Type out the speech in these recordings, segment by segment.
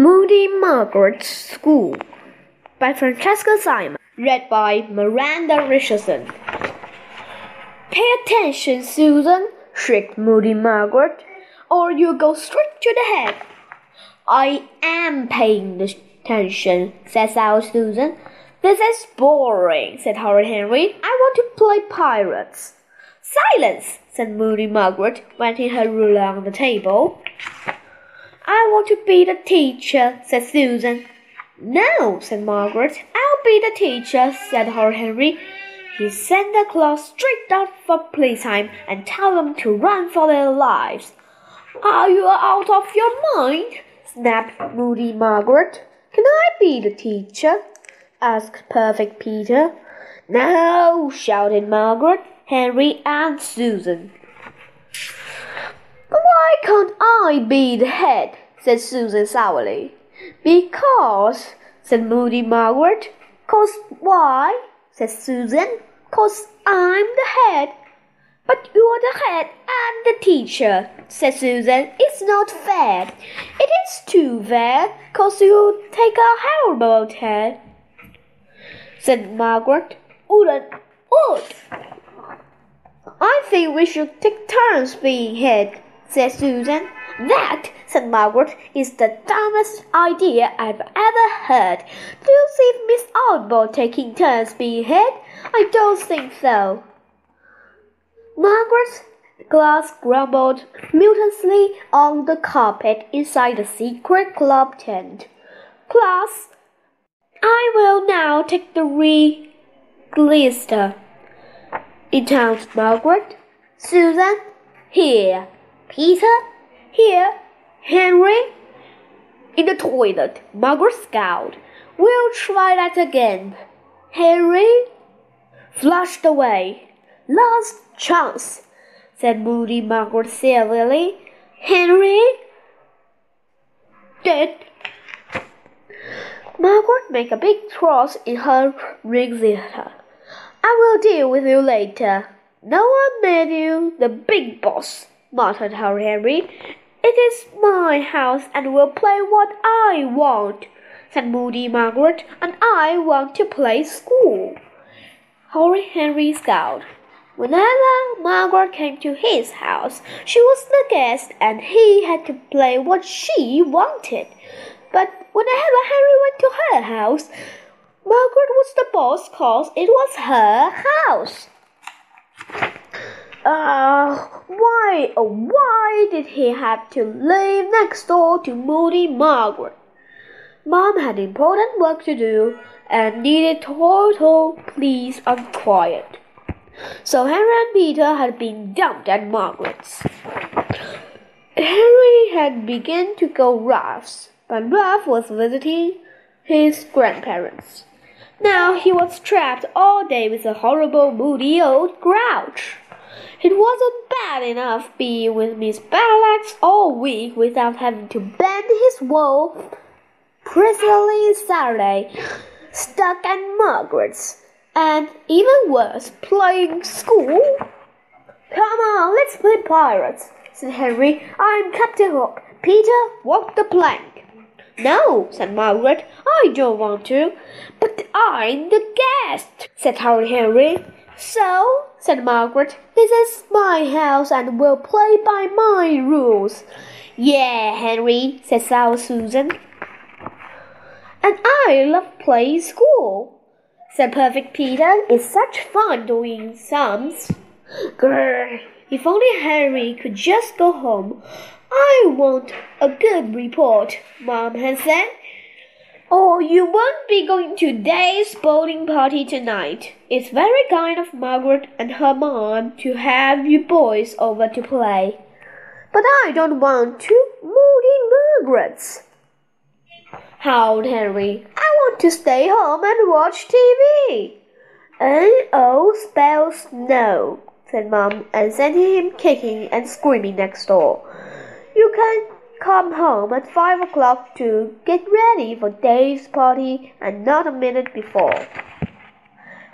Moody Margaret's School by Francesca Simon. Read by Miranda Richardson. Pay attention, Susan, shrieked Moody Margaret, or you'll go straight to the head. I am paying attention, said sour Susan. This is boring, said Horrid Henry. I want to play pirates. Silence, said Moody Margaret, wetting her ruler on the table. I want to be the teacher, said Susan. No, said Margaret. I'll be the teacher, said Horrid Henry. He sent the class straight out for playtime and tell them to run for their lives. Are you out of your mind? snapped Moody Margaret. Can I be the teacher? asked Perfect Peter. No, shouted Margaret, Henry, and Susan. Why can't I be the head? said Susan sourly. Because, said Moody Margaret. Cause why? said Susan. Cause I'm the head. But you're the head and the teacher, said Susan. It's not fair. It is too fair, cause you take a horrible head, said Margaret. Wouldn't, would. I think we should take turns being head, said Susan. That, said Margaret, is the dumbest idea I've ever heard. Do you see Miss Oddbod taking turns being head? I don't think so. Margaret's glass grumbled mutinously on the carpet inside the secret club tent. Class, I will now take the register, announced Margaret. Susan, here. Peter, here. Henry, in the toilet. Margaret scowled. We'll try that again. Henry flushed away. Last chance, said Moody Margaret severely. Henry dead. Margaret made a big cross in her register. I will deal with you later. No one made you the big boss, muttered Horrid Henry. It is my house and we'll play what I want, said Moody Margaret, and I want to play school. Horrid Henry scowled. Whenever Margaret came to his house, she was the guest and he had to play what she wanted. But whenever Henry went to her house, Margaret was the boss cause it was her house. Uh, why, oh, why did he have to live next door to Moody Margaret? Mom had important work to do and needed total peace and quiet. So Henry and Peter had been dumped at Margaret's. Henry had begun to go Ralph's, but Ralph was visiting his grandparents. Now he was trapped all day with a horrible, moody old grouch. It wasn't bad enough being with Miss Battleaxe all week without having to bend his wool presently Saturday, stuck at Margaret's, and even worse, playing school. Come on, let's play pirates, said Henry. I'm Captain Hook. Peter, walk the plank. No, said Margaret. I don't want to. But I'm the guest, said Horrid Henry. So, said Margaret, this is my house and we'll play by my rules. Yeah, Henry, said Sour Susan. And I love playing school, said Perfect Peter. It's such fun doing sums. Grr, if only Henry could just go home. I want a good report, Mom has said. Oh, you won't be going to Dave's boating party tonight. It's very kind of Margaret and her mom to have you boys over to play. But I don't want to. Moody Margaret's. howled Henry. I want to stay home and watch TV. N-O spells no, said Mom, and sent him kicking and screaming next door. Can come home at five o'clock to get ready for Dave's party and not a minute before.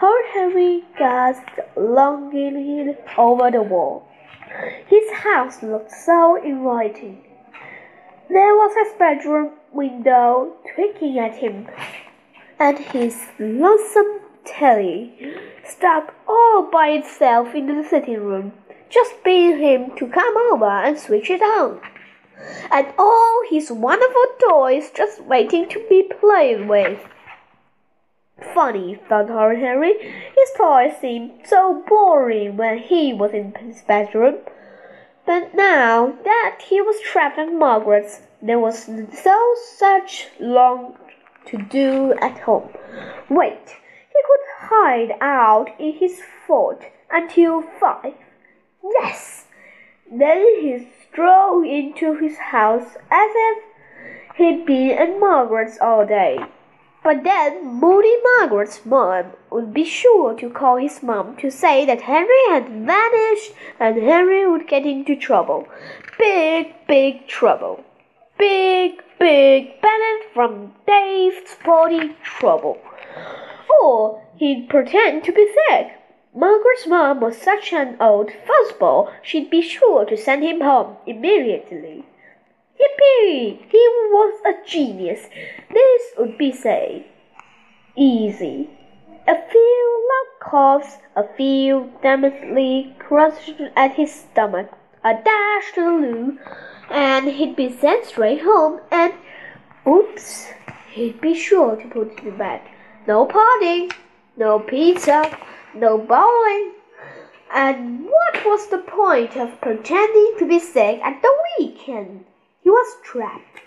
Horrid Henry gasped longingly over the wall. His house looked so inviting. There was his bedroom window tweaking at him, and his lonesome telly stuck all by itself in the sitting room, just begging him to come over and switch it on. And all his wonderful toys just waiting to be played with. Funny, thought Horrid Henry. His toys seemed so boring when he was in his bedroom. But now that he was trapped at Margaret's, there was so such long to do at home. Wait, he could hide out in his fort until five. Yes! Then he strolled into his house as if he'd been at Margaret's all day. But then Moody Margaret's mom would be sure to call his mom to say that Henry had vanished and Henry would get into trouble. Big, big trouble. Big, big benefit from Dave's body trouble. Or he'd pretend to be sick. Margaret's mom was such an old fuzzball, she'd be sure to send him home immediately. Yippee! He was a genius. This would be say easy. A few loud coughs, a few damnedly crushed at his stomach, a dash to the loo, and he'd be sent straight home. And oops, he'd be sure to put it in bed. No party, no pizza, no bowling. And what was the point of pretending to be sick at the weekend? He was trapped.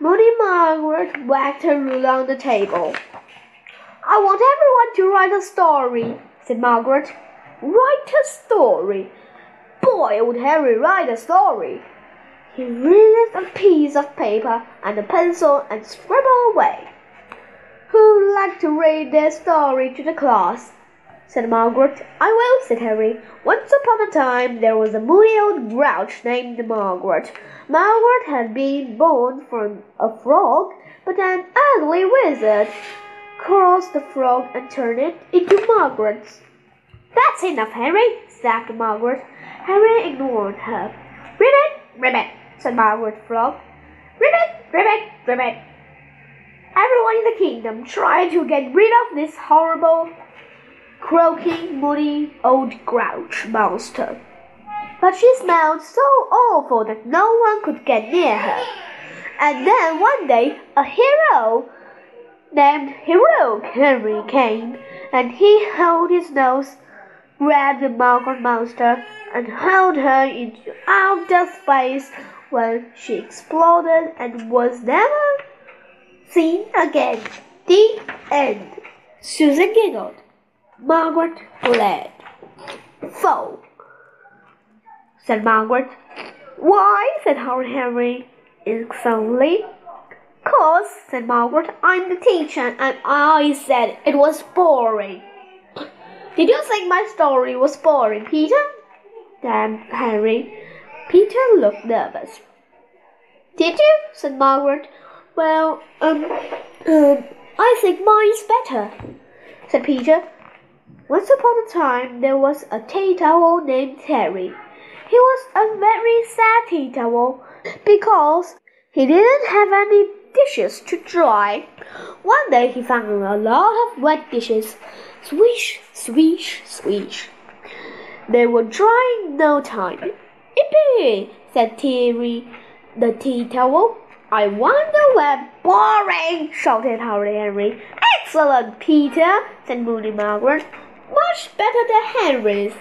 Moody Margaret whacked her ruler on the table. I want everyone to write a story, said Margaret. Write a story. Boy, would Harry write a story. He released a piece of paper and a pencil and scribbled away. Who'd like to read their story to the class? Said Margaret. I will, said Harry. Once upon a time there was a moody old grouch named Margaret. Margaret had been born from a frog, but an ugly wizard crossed the frog and turned it into Margaret. That's enough, Harry, snapped Margaret. Harry ignored her. Ribbit, ribbit, said Margaret Frog. Ribbit, ribbit, ribbit. Everyone in the kingdom tried to get rid of this horrible croaking, moody old grouch monster. But she smelled so awful that no one could get near her. And then one day a hero named Heroic Henry came, and he held his nose, grabbed the Margaret monster, and hurled her into outer space when she exploded and was never seen again. The end. Susan giggled. Margaret fled. Foe, said Margaret. Why? said Horrid Henry insolently. Cause, said Margaret, I'm the teacher, and I said it was boring. Did you think my story was boring, Peter? Damn Henry. Peter looked nervous. Did you? said Margaret. Well, um, um, I think mine's better, said Peter. Once upon a time there was a tea towel named Terry. He was a very sad tea towel because he didn't have any dishes to dry. One day he found a lot of wet dishes. Swish, swish, swish. They were drying no time. Yippee! said Terry, the tea towel. I wonder where boring, shouted Horrid Henry. Excellent, Peter, said Moody Margaret much better than Henry's.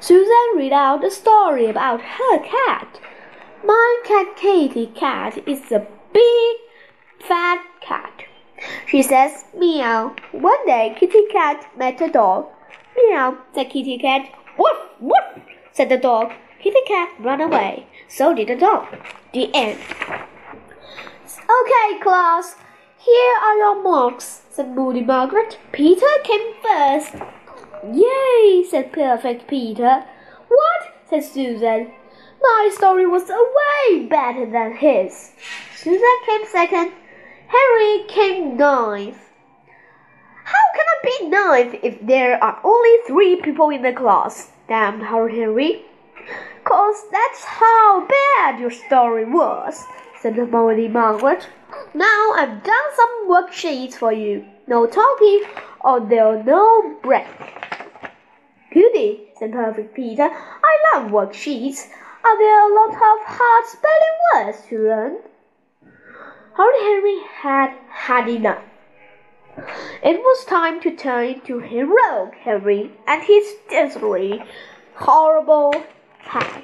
Susan read out a story about her cat. My cat Kitty Cat is a big fat cat. She says meow. One day Kitty Cat met a dog. Meow, said Kitty Cat. Woof, woof, said the dog. Kitty Cat ran away. So did the dog. The end. Okay, class. Here are your marks, said Moody Margaret. Peter came first. Yay, said Perfect Peter. What? said Susan. My story was way better than his. Susan came second. Henry came ninth. How can I be ninth if there are only three people in the class? damned Horrid Henry. Cause that's how bad your story was, said Moody Margaret. Now I've done some worksheets for you. No talking, or there'll no break. Goody, said Perfect Peter. I love worksheets. Are there a lot of hard spelling words to learn? Horrid Henry had had enough. It was time to turn to heroic Henry and his deadly, horrible hat.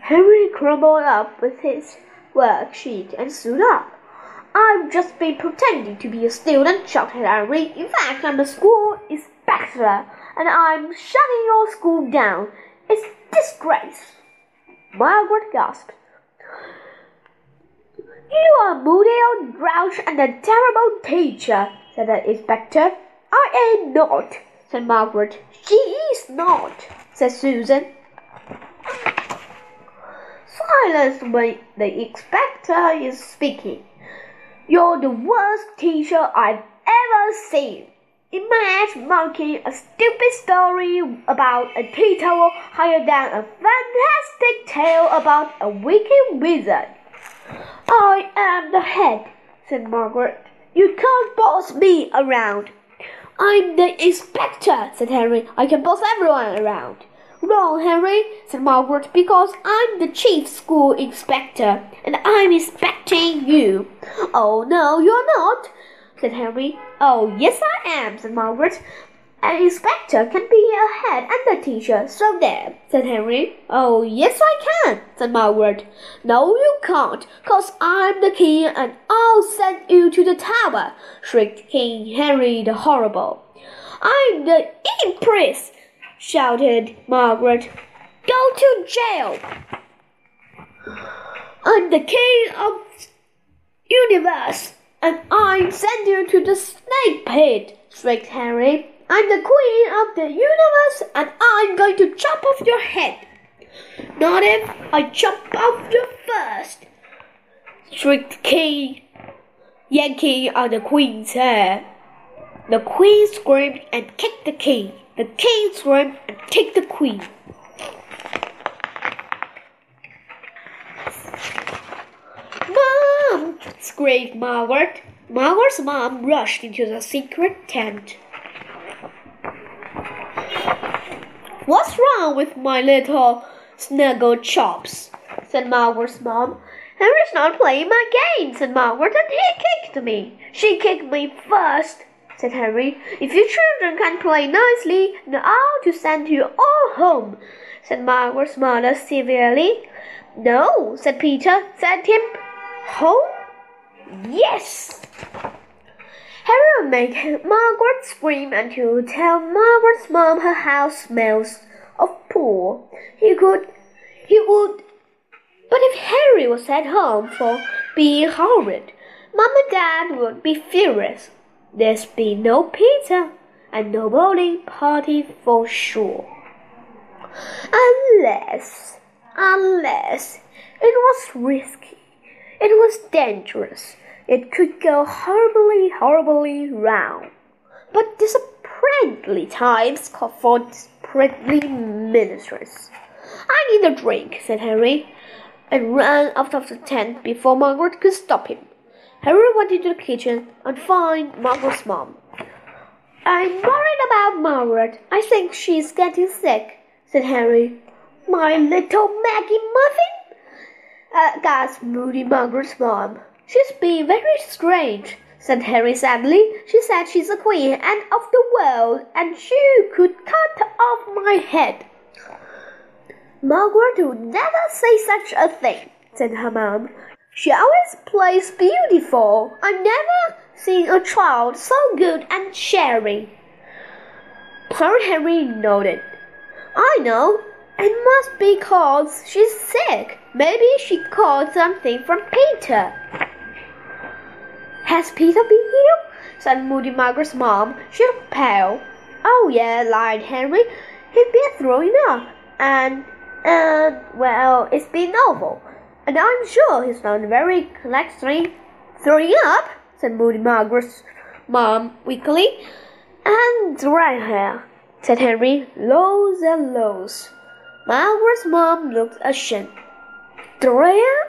Henry crumpled up with his worksheet and stood up. I've just been pretending to be a student, shouted Henry. In fact, I'm a school inspector, and I'm shutting your school down. It's disgrace. Margaret gasped. You are a moody old grouch and a terrible teacher, said the inspector. I am not, said Margaret. She is not, said Susan. Silence when the inspector is speaking. You're the worst teacher I've ever seen. Imagine making a stupid story about a towel higher than a fantastic tale about a wicked wizard. I am the head, said Margaret. You can't boss me around. I'm the inspector, said Henry. I can boss everyone around. Wrong, Henry, said Margaret, because I'm the chief school inspector, and I'm inspecting you. Oh, no, you're not, said Henry. Oh, yes, I am, said Margaret. An inspector can be a head and a teacher, so there, said Henry. Oh, yes, I can, said Margaret. No, you can't, cause I'm the king and I'll send you to the tower, shrieked King Henry the Horrible. I'm the empress, shouted Margaret. Go to jail! I'm the king of universe, and I send you to the snake pit, shrieked Henry. I'm the queen of the universe, and I'm going to chop off your head. Not if I chop off your first, shrieked King, yanking on the queen's hair. The queen screamed and kicked the king. The king screamed and kicked the queen. Mom! screamed Margaret. Margaret's mom rushed into the secret tent. What's wrong with my little snuggle chops? said Margaret's mom. Henry's not playing my game, said Margaret, and he kicked me. She kicked me first, said Henry. If you children can play nicely, then I'll to send you all home, said Margaret's mother severely. No, said Peter. Send him home? Yes. Harry would make Margaret scream and he tell Margaret's mom her house smells of poor. He could, he would. But if Harry was sent home for being horrid, Mom and Dad would be furious. There'd be no pizza and no bowling party for sure. Unless, unless it was risky, it was dangerous, it could go horribly, horribly wrong. But disapparently times called for disapparently ministers. I need a drink, said Harry, and ran out of the tent before Margaret could stop him. Harry went into the kitchen and found Margaret's mom. I'm worried about Margaret. I think she's getting sick, said Harry. My little Maggie Muffin? Uh, gasped moody Margaret's mom. She's been very strange, said Harry sadly. She said she's a queen and of the world, and she could cut off my head. Margaret would never say such a thing, said her mom. She always plays beautiful. I've never seen a child so good and sharing. Poor Henry nodded. I know. It must be cause she's sick. Maybe she caught something from Peter. Has Peter been here? said Moody Margaret's mom. She looked pale. Oh, yeah, lied Henry. He's been throwing up. And, and, well, it's been awful. And I'm sure he's not very collecting. Throwing up? said Moody Margaret's mom weakly. And right here, said Henry. Lows and lows. Margaret's mom looked ashamed. Dorian?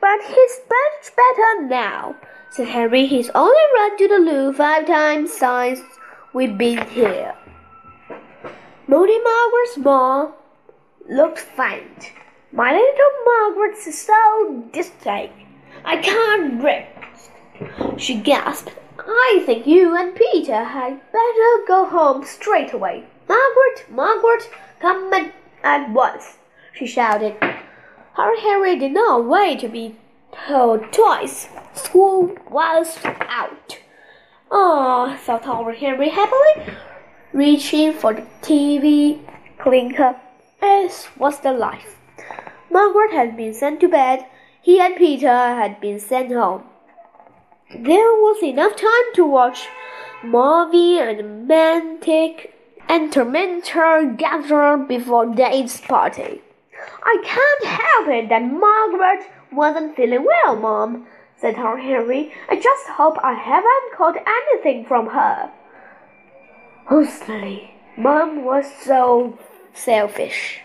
But he's much better now, said Henry. He's only run to the loo five times since we've been here. Moody Margaret's mom looked faint. My little Margaret is so distant. I can't breathe. She gasped. I think you and Peter had better go home straight away. Margaret, Margaret, come at once, she shouted. Her Henry did not wait to be told twice. School was out. Oh, thought our Henry happily, reaching for the TV clinker. This was the life. Margaret had been sent to bed. He and Peter had been sent home. There was enough time to watch movie and romantic Terminator Gladiator before Dave's party. I can't help it that Margaret wasn't feeling well, Mom, said her Henry. I just hope I haven't caught anything from her. Honestly, Mom was so selfish.